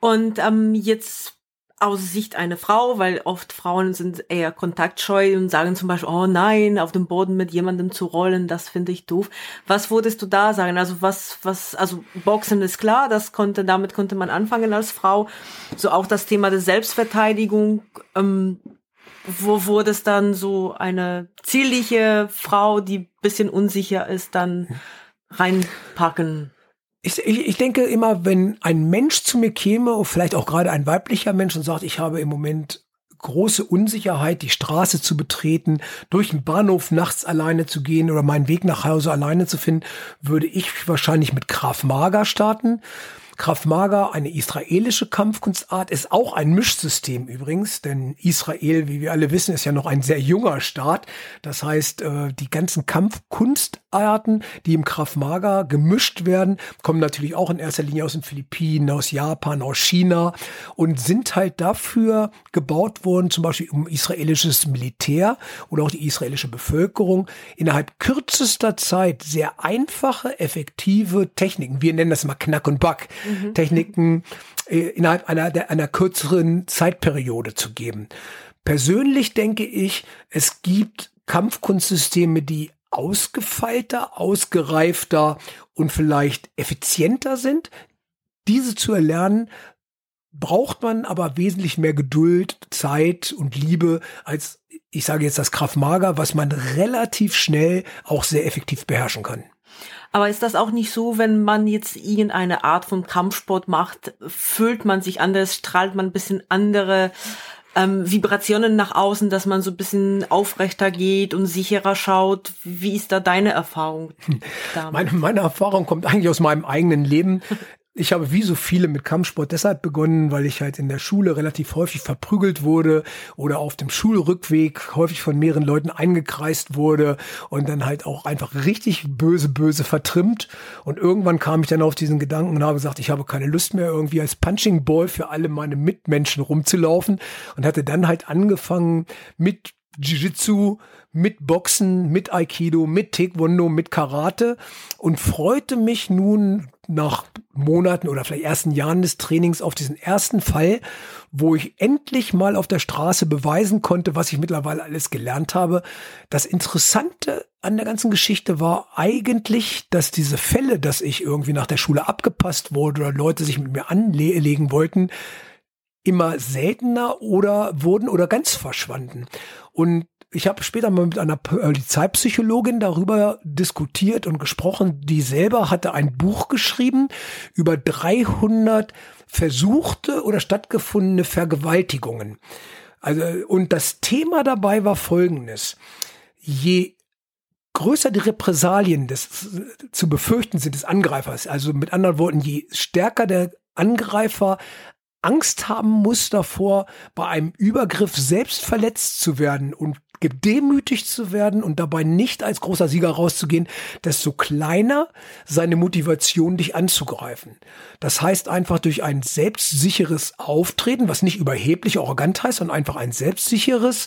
Und ähm, jetzt aus Sicht einer Frau, weil oft Frauen sind eher kontaktscheu und sagen zum Beispiel, oh nein, auf dem Boden mit jemandem zu rollen, das finde ich doof. Was würdest du da sagen? Also was, was, also Boxen ist klar, das konnte, damit konnte man anfangen als Frau. So auch das Thema der Selbstverteidigung, ähm, wo wurde es dann so eine zierliche Frau, die bisschen unsicher ist, dann reinpacken? Ich, ich, ich denke immer, wenn ein Mensch zu mir käme, vielleicht auch gerade ein weiblicher Mensch und sagt, ich habe im Moment große Unsicherheit, die Straße zu betreten, durch den Bahnhof nachts alleine zu gehen oder meinen Weg nach Hause alleine zu finden, würde ich wahrscheinlich mit Graf Mager starten. Krav Maga, eine israelische Kampfkunstart, ist auch ein Mischsystem übrigens, denn Israel, wie wir alle wissen, ist ja noch ein sehr junger Staat. Das heißt, äh, die ganzen Kampfkunstarten, die im Krav Maga gemischt werden, kommen natürlich auch in erster Linie aus den Philippinen, aus Japan, aus China und sind halt dafür gebaut worden, zum Beispiel um israelisches Militär oder auch die israelische Bevölkerung innerhalb kürzester Zeit sehr einfache, effektive Techniken, wir nennen das mal Knack und Back. Techniken äh, innerhalb einer, der, einer kürzeren Zeitperiode zu geben. Persönlich denke ich, es gibt Kampfkunstsysteme, die ausgefeilter, ausgereifter und vielleicht effizienter sind. Diese zu erlernen, braucht man aber wesentlich mehr Geduld, Zeit und Liebe als, ich sage jetzt das Kraft Mager, was man relativ schnell auch sehr effektiv beherrschen kann. Aber ist das auch nicht so, wenn man jetzt irgendeine Art von Kampfsport macht, fühlt man sich anders, strahlt man ein bisschen andere ähm, Vibrationen nach außen, dass man so ein bisschen aufrechter geht und sicherer schaut. Wie ist da deine Erfahrung? Meine, meine Erfahrung kommt eigentlich aus meinem eigenen Leben. Ich habe wie so viele mit Kampfsport deshalb begonnen, weil ich halt in der Schule relativ häufig verprügelt wurde oder auf dem Schulrückweg häufig von mehreren Leuten eingekreist wurde und dann halt auch einfach richtig böse, böse vertrimmt. Und irgendwann kam ich dann auf diesen Gedanken und habe gesagt, ich habe keine Lust mehr irgendwie als Punching Ball für alle meine Mitmenschen rumzulaufen und hatte dann halt angefangen mit Jiu-Jitsu, mit Boxen, mit Aikido, mit Taekwondo, mit Karate und freute mich nun nach Monaten oder vielleicht ersten Jahren des Trainings auf diesen ersten Fall, wo ich endlich mal auf der Straße beweisen konnte, was ich mittlerweile alles gelernt habe. Das Interessante an der ganzen Geschichte war eigentlich, dass diese Fälle, dass ich irgendwie nach der Schule abgepasst wurde oder Leute sich mit mir anlegen wollten, immer seltener oder wurden oder ganz verschwanden. Und ich habe später mal mit einer Polizeipsychologin darüber diskutiert und gesprochen. Die selber hatte ein Buch geschrieben über 300 versuchte oder stattgefundene Vergewaltigungen. Also, und das Thema dabei war folgendes. Je größer die Repressalien des zu befürchten sind des Angreifers, also mit anderen Worten, je stärker der Angreifer Angst haben muss davor, bei einem Übergriff selbst verletzt zu werden und gedemütigt zu werden und dabei nicht als großer Sieger rauszugehen, desto kleiner seine Motivation, dich anzugreifen. Das heißt einfach durch ein selbstsicheres Auftreten, was nicht überheblich arrogant heißt, sondern einfach ein selbstsicheres,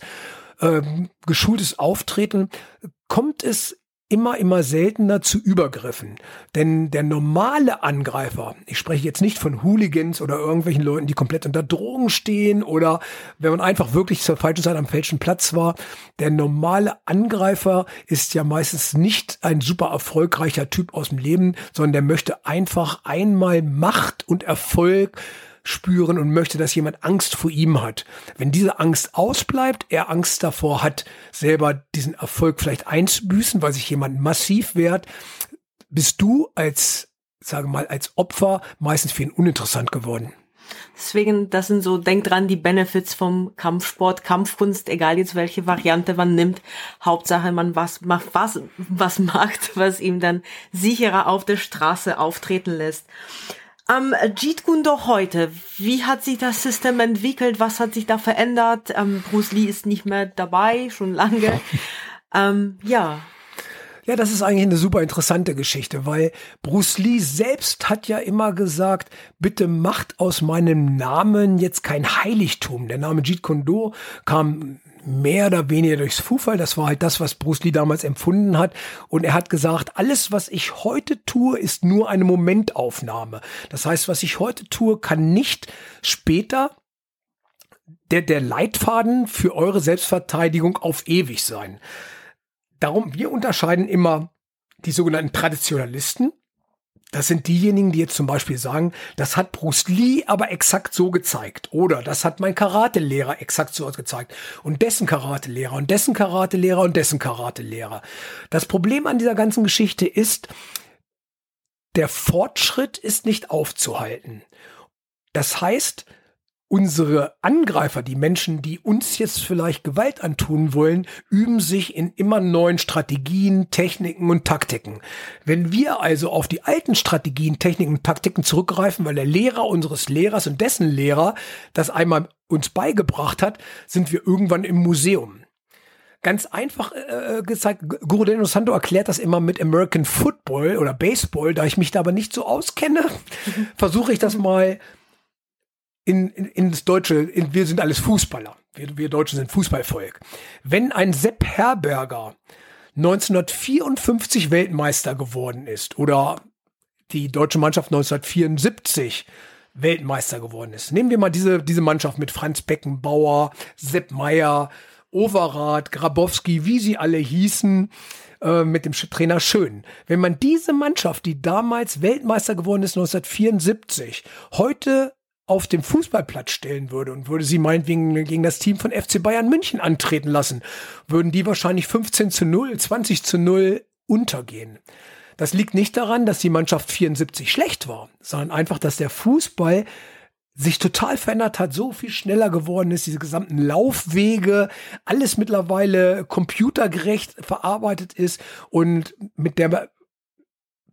ähm, geschultes Auftreten, kommt es immer, immer seltener zu Übergriffen. Denn der normale Angreifer, ich spreche jetzt nicht von Hooligans oder irgendwelchen Leuten, die komplett unter Drogen stehen oder wenn man einfach wirklich zur falschen Zeit am falschen Platz war, der normale Angreifer ist ja meistens nicht ein super erfolgreicher Typ aus dem Leben, sondern der möchte einfach einmal Macht und Erfolg spüren und möchte, dass jemand Angst vor ihm hat. Wenn diese Angst ausbleibt, er Angst davor hat, selber diesen Erfolg vielleicht einzubüßen, weil sich jemand massiv wehrt, bist du als, sage mal, als Opfer meistens für ihn uninteressant geworden. Deswegen, das sind so, denk dran, die Benefits vom Kampfsport, Kampfkunst, egal jetzt welche Variante man nimmt. Hauptsache, man was macht, was, was macht, was ihm dann sicherer auf der Straße auftreten lässt. Ähm, Jeet Kune heute, wie hat sich das System entwickelt? Was hat sich da verändert? Ähm, Bruce Lee ist nicht mehr dabei, schon lange. ähm, ja. Ja, das ist eigentlich eine super interessante Geschichte, weil Bruce Lee selbst hat ja immer gesagt, bitte macht aus meinem Namen jetzt kein Heiligtum. Der Name Jeet Kune Do kam mehr oder weniger durchs Zufall. Das war halt das, was Bruce Lee damals empfunden hat. Und er hat gesagt, alles, was ich heute tue, ist nur eine Momentaufnahme. Das heißt, was ich heute tue, kann nicht später der, der Leitfaden für eure Selbstverteidigung auf ewig sein. Darum, wir unterscheiden immer die sogenannten Traditionalisten, das sind diejenigen, die jetzt zum Beispiel sagen, das hat Bruce Lee aber exakt so gezeigt. Oder das hat mein Karatelehrer exakt so gezeigt. Und dessen Karatelehrer und dessen Karatelehrer und dessen Karatelehrer. Das Problem an dieser ganzen Geschichte ist, der Fortschritt ist nicht aufzuhalten. Das heißt, unsere Angreifer, die Menschen, die uns jetzt vielleicht Gewalt antun wollen, üben sich in immer neuen Strategien, Techniken und Taktiken. Wenn wir also auf die alten Strategien, Techniken und Taktiken zurückgreifen, weil der Lehrer unseres Lehrers und dessen Lehrer das einmal uns beigebracht hat, sind wir irgendwann im Museum. Ganz einfach äh, gezeigt, Guru Deno Santo erklärt das immer mit American Football oder Baseball, da ich mich da aber nicht so auskenne, versuche ich das mal in, in, ins Deutsche, in, wir sind alles Fußballer. Wir, wir Deutschen sind Fußballvolk. Wenn ein Sepp Herberger 1954 Weltmeister geworden ist oder die deutsche Mannschaft 1974 Weltmeister geworden ist. Nehmen wir mal diese, diese Mannschaft mit Franz Beckenbauer, Sepp Meyer, Overath, Grabowski, wie sie alle hießen, äh, mit dem Trainer Schön. Wenn man diese Mannschaft, die damals Weltmeister geworden ist 1974, heute auf dem Fußballplatz stellen würde und würde sie meinetwegen gegen das Team von FC Bayern München antreten lassen, würden die wahrscheinlich 15 zu 0, 20 zu 0 untergehen. Das liegt nicht daran, dass die Mannschaft 74 schlecht war, sondern einfach, dass der Fußball sich total verändert hat, so viel schneller geworden ist, diese gesamten Laufwege, alles mittlerweile computergerecht verarbeitet ist und mit der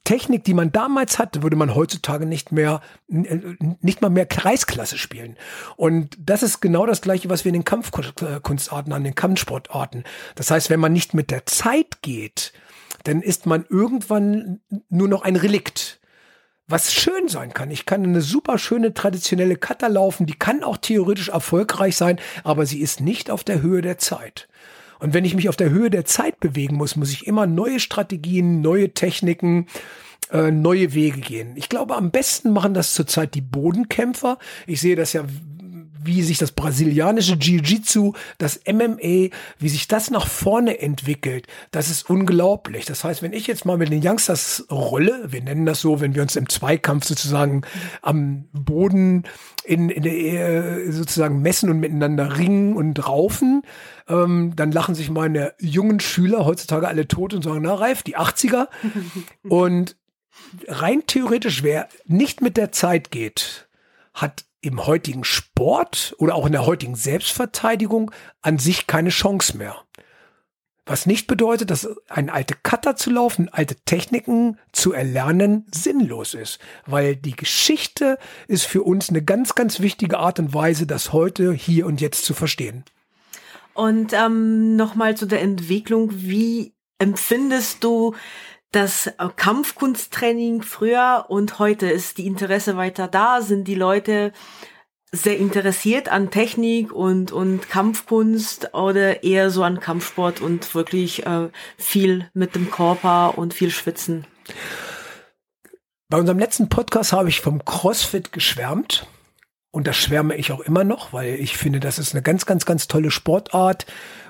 Technik, die man damals hatte, würde man heutzutage nicht mehr, nicht mal mehr Kreisklasse spielen. Und das ist genau das Gleiche, was wir in den Kampfkunstarten, an den Kampfsportarten. Das heißt, wenn man nicht mit der Zeit geht, dann ist man irgendwann nur noch ein Relikt. Was schön sein kann. Ich kann eine super schöne traditionelle Kata laufen, die kann auch theoretisch erfolgreich sein, aber sie ist nicht auf der Höhe der Zeit. Und wenn ich mich auf der Höhe der Zeit bewegen muss, muss ich immer neue Strategien, neue Techniken, äh, neue Wege gehen. Ich glaube, am besten machen das zurzeit die Bodenkämpfer. Ich sehe das ja wie sich das brasilianische Jiu-Jitsu, das MMA, wie sich das nach vorne entwickelt, das ist unglaublich. Das heißt, wenn ich jetzt mal mit den Youngsters rolle, wir nennen das so, wenn wir uns im Zweikampf sozusagen am Boden in, in der, sozusagen messen und miteinander ringen und raufen, ähm, dann lachen sich meine jungen Schüler heutzutage alle tot und sagen, na Reif, die 80er. und rein theoretisch, wer nicht mit der Zeit geht, hat im heutigen Sport oder auch in der heutigen Selbstverteidigung an sich keine Chance mehr. Was nicht bedeutet, dass ein alte Cutter zu laufen, alte Techniken zu erlernen, sinnlos ist. Weil die Geschichte ist für uns eine ganz, ganz wichtige Art und Weise, das heute, hier und jetzt zu verstehen. Und ähm, nochmal zu der Entwicklung. Wie empfindest du das äh, Kampfkunsttraining früher und heute ist die Interesse weiter da? Sind die Leute sehr interessiert an Technik und, und Kampfkunst oder eher so an Kampfsport und wirklich äh, viel mit dem Körper und viel Schwitzen? Bei unserem letzten Podcast habe ich vom CrossFit geschwärmt. Und das schwärme ich auch immer noch, weil ich finde, das ist eine ganz, ganz, ganz tolle Sportart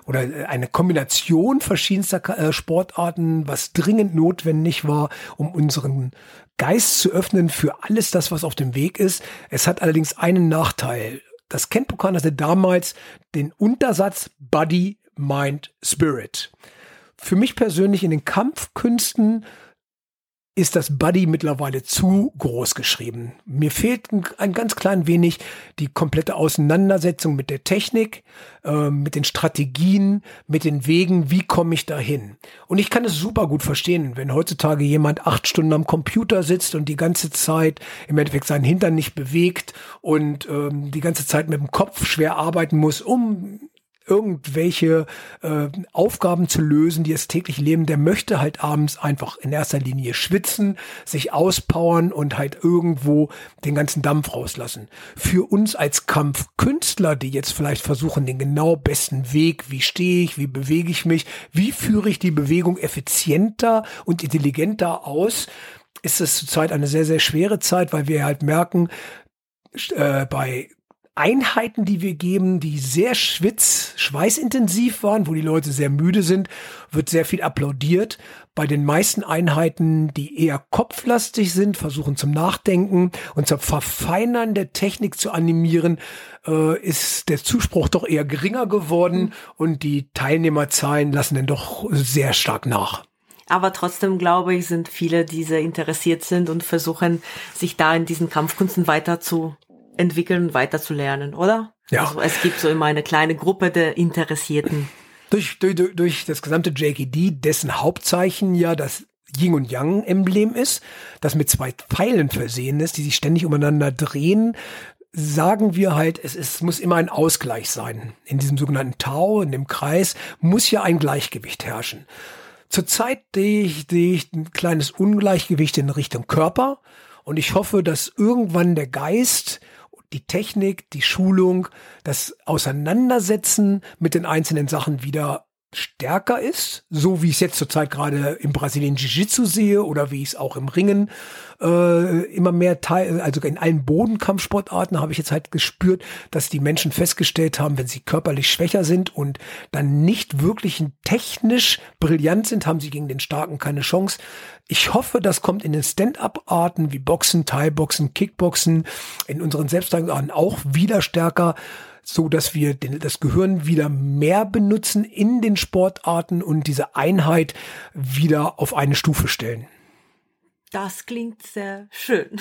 oder eine Kombination verschiedenster äh, Sportarten, was dringend notwendig war, um unseren Geist zu öffnen für alles das, was auf dem Weg ist. Es hat allerdings einen Nachteil. Das Kenpokan hatte damals den Untersatz Body, Mind, Spirit. Für mich persönlich in den Kampfkünsten ist das Buddy mittlerweile zu groß geschrieben. Mir fehlt ein, ganz klein wenig die komplette Auseinandersetzung mit der Technik, äh, mit den Strategien, mit den Wegen, wie komme ich dahin. Und ich kann es super gut verstehen, wenn heutzutage jemand acht Stunden am Computer sitzt und die ganze Zeit im Endeffekt seinen Hintern nicht bewegt und ähm, die ganze Zeit mit dem Kopf schwer arbeiten muss, um irgendwelche äh, Aufgaben zu lösen, die das täglich leben, der möchte halt abends einfach in erster Linie schwitzen, sich auspowern und halt irgendwo den ganzen Dampf rauslassen. Für uns als Kampfkünstler, die jetzt vielleicht versuchen, den genau besten Weg, wie stehe ich, wie bewege ich mich, wie führe ich die Bewegung effizienter und intelligenter aus, ist es zurzeit eine sehr, sehr schwere Zeit, weil wir halt merken, äh, bei Einheiten, die wir geben, die sehr schwitz, schweißintensiv waren, wo die Leute sehr müde sind, wird sehr viel applaudiert. Bei den meisten Einheiten, die eher kopflastig sind, versuchen zum Nachdenken und zum Verfeinern der Technik zu animieren, äh, ist der Zuspruch doch eher geringer geworden und die Teilnehmerzahlen lassen dann doch sehr stark nach. Aber trotzdem glaube ich, sind viele, die sehr interessiert sind und versuchen, sich da in diesen Kampfkunsten weiter zu entwickeln weiterzulernen, oder? Ja. Also es gibt so immer eine kleine Gruppe der Interessierten. Durch, durch, durch das gesamte JKD, dessen Hauptzeichen ja das Yin und Yang Emblem ist, das mit zwei Pfeilen versehen ist, die sich ständig umeinander drehen, sagen wir halt, es, ist, muss immer ein Ausgleich sein. In diesem sogenannten Tau, in dem Kreis, muss ja ein Gleichgewicht herrschen. Zurzeit sehe ich, sehe ich ein kleines Ungleichgewicht in Richtung Körper und ich hoffe, dass irgendwann der Geist die Technik, die Schulung, das Auseinandersetzen mit den einzelnen Sachen wieder stärker ist, so wie ich es jetzt zurzeit gerade im Brasilien Jiu-Jitsu sehe oder wie ich es auch im Ringen äh, immer mehr teil, also in allen Bodenkampfsportarten habe ich jetzt halt gespürt, dass die Menschen festgestellt haben, wenn sie körperlich schwächer sind und dann nicht wirklich technisch brillant sind, haben sie gegen den Starken keine Chance. Ich hoffe, das kommt in den Stand-up-Arten wie Boxen, Thai-Boxen, Kickboxen, in unseren Selbstarten auch wieder stärker so dass wir das Gehirn wieder mehr benutzen in den Sportarten und diese Einheit wieder auf eine Stufe stellen. Das klingt sehr schön.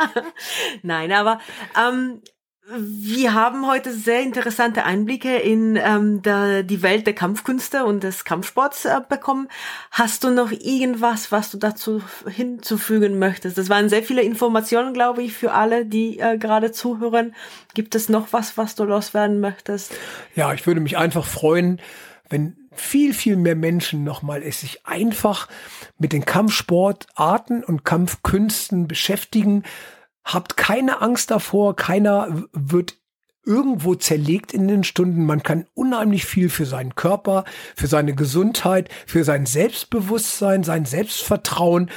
Nein, aber ähm, wir haben heute sehr interessante Einblicke in ähm, der, die Welt der Kampfkünste und des Kampfsports äh, bekommen. Hast du noch irgendwas, was du dazu hinzufügen möchtest? Das waren sehr viele Informationen, glaube ich, für alle, die äh, gerade zuhören. Gibt es noch was, was du loswerden möchtest? Ja, ich würde mich einfach freuen, wenn viel, viel mehr Menschen nochmal es sich einfach mit den Kampfsportarten und Kampfkünsten beschäftigen Habt keine Angst davor, keiner wird irgendwo zerlegt in den Stunden. Man kann unheimlich viel für seinen Körper, für seine Gesundheit, für sein Selbstbewusstsein, sein Selbstvertrauen.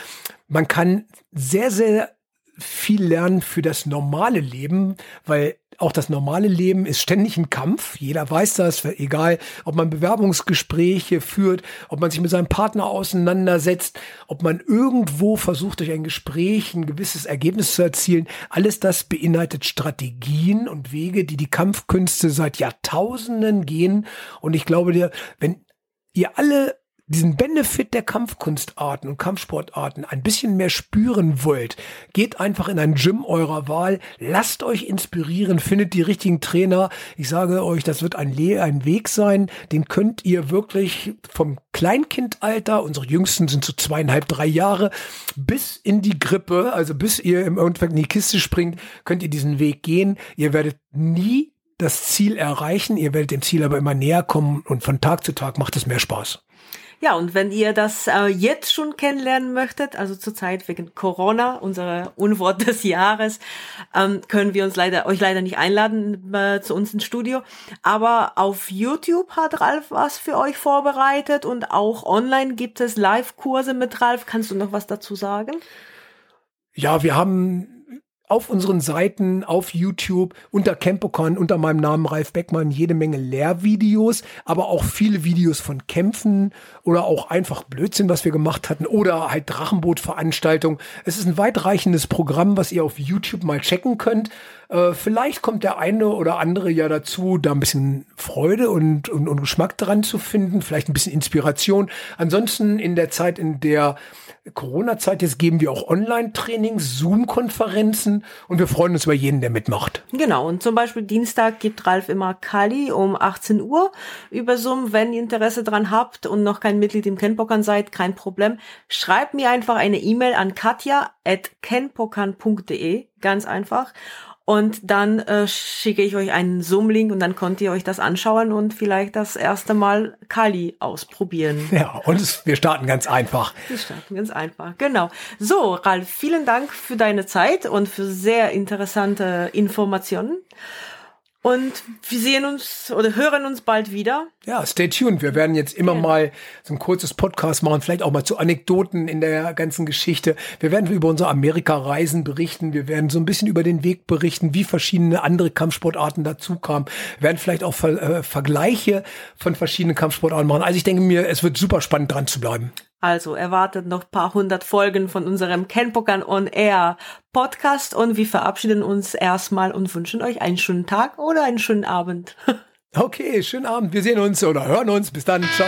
Man kann sehr, sehr viel lernen für das normale Leben, weil auch das normale Leben ist ständig ein Kampf. Jeder weiß das, egal, ob man Bewerbungsgespräche führt, ob man sich mit seinem Partner auseinandersetzt, ob man irgendwo versucht, durch ein Gespräch ein gewisses Ergebnis zu erzielen. Alles das beinhaltet Strategien und Wege, die die Kampfkünste seit Jahrtausenden gehen. Und ich glaube, wenn ihr alle diesen Benefit der Kampfkunstarten und Kampfsportarten ein bisschen mehr spüren wollt, geht einfach in ein Gym eurer Wahl, lasst euch inspirieren, findet die richtigen Trainer. Ich sage euch, das wird ein, Le ein Weg sein, den könnt ihr wirklich vom Kleinkindalter, unsere Jüngsten sind so zweieinhalb, drei Jahre, bis in die Grippe, also bis ihr im Endeffekt in die Kiste springt, könnt ihr diesen Weg gehen. Ihr werdet nie das Ziel erreichen, ihr werdet dem Ziel aber immer näher kommen und von Tag zu Tag macht es mehr Spaß. Ja, und wenn ihr das äh, jetzt schon kennenlernen möchtet, also zurzeit wegen Corona, unser Unwort des Jahres, ähm, können wir uns leider euch leider nicht einladen äh, zu uns ins Studio. Aber auf YouTube hat Ralf was für euch vorbereitet und auch online gibt es Live-Kurse mit Ralf. Kannst du noch was dazu sagen? Ja, wir haben auf unseren Seiten, auf YouTube, unter Campocon, unter meinem Namen Ralf Beckmann, jede Menge Lehrvideos, aber auch viele Videos von Kämpfen oder auch einfach Blödsinn, was wir gemacht hatten oder halt Drachenbootveranstaltungen. Es ist ein weitreichendes Programm, was ihr auf YouTube mal checken könnt. Äh, vielleicht kommt der eine oder andere ja dazu, da ein bisschen Freude und, und, und Geschmack dran zu finden, vielleicht ein bisschen Inspiration. Ansonsten in der Zeit, in der Corona-Zeit, jetzt geben wir auch Online-Trainings, Zoom-Konferenzen und wir freuen uns über jeden, der mitmacht. Genau, und zum Beispiel Dienstag gibt Ralf immer Kali um 18 Uhr über Zoom. Wenn ihr Interesse dran habt und noch kein Mitglied im Kenpokan seid, kein Problem. Schreibt mir einfach eine E-Mail an katja.kenpokan.de, ganz einfach. Und dann äh, schicke ich euch einen Zoom-Link und dann könnt ihr euch das anschauen und vielleicht das erste Mal Kali ausprobieren. Ja, und es, wir starten ganz einfach. Wir starten ganz einfach, genau. So, Ralf, vielen Dank für deine Zeit und für sehr interessante Informationen. Und wir sehen uns oder hören uns bald wieder. Ja, stay tuned. Wir werden jetzt immer ja. mal so ein kurzes Podcast machen, vielleicht auch mal zu Anekdoten in der ganzen Geschichte. Wir werden über unsere Amerika-Reisen berichten. Wir werden so ein bisschen über den Weg berichten, wie verschiedene andere Kampfsportarten dazu kamen. Wir werden vielleicht auch Ver äh, Vergleiche von verschiedenen Kampfsportarten machen. Also ich denke mir, es wird super spannend dran zu bleiben. Also erwartet noch paar hundert Folgen von unserem Kenpokan on Air Podcast und wir verabschieden uns erstmal und wünschen euch einen schönen Tag oder einen schönen Abend. Okay, schönen Abend. Wir sehen uns oder hören uns. Bis dann. Ciao.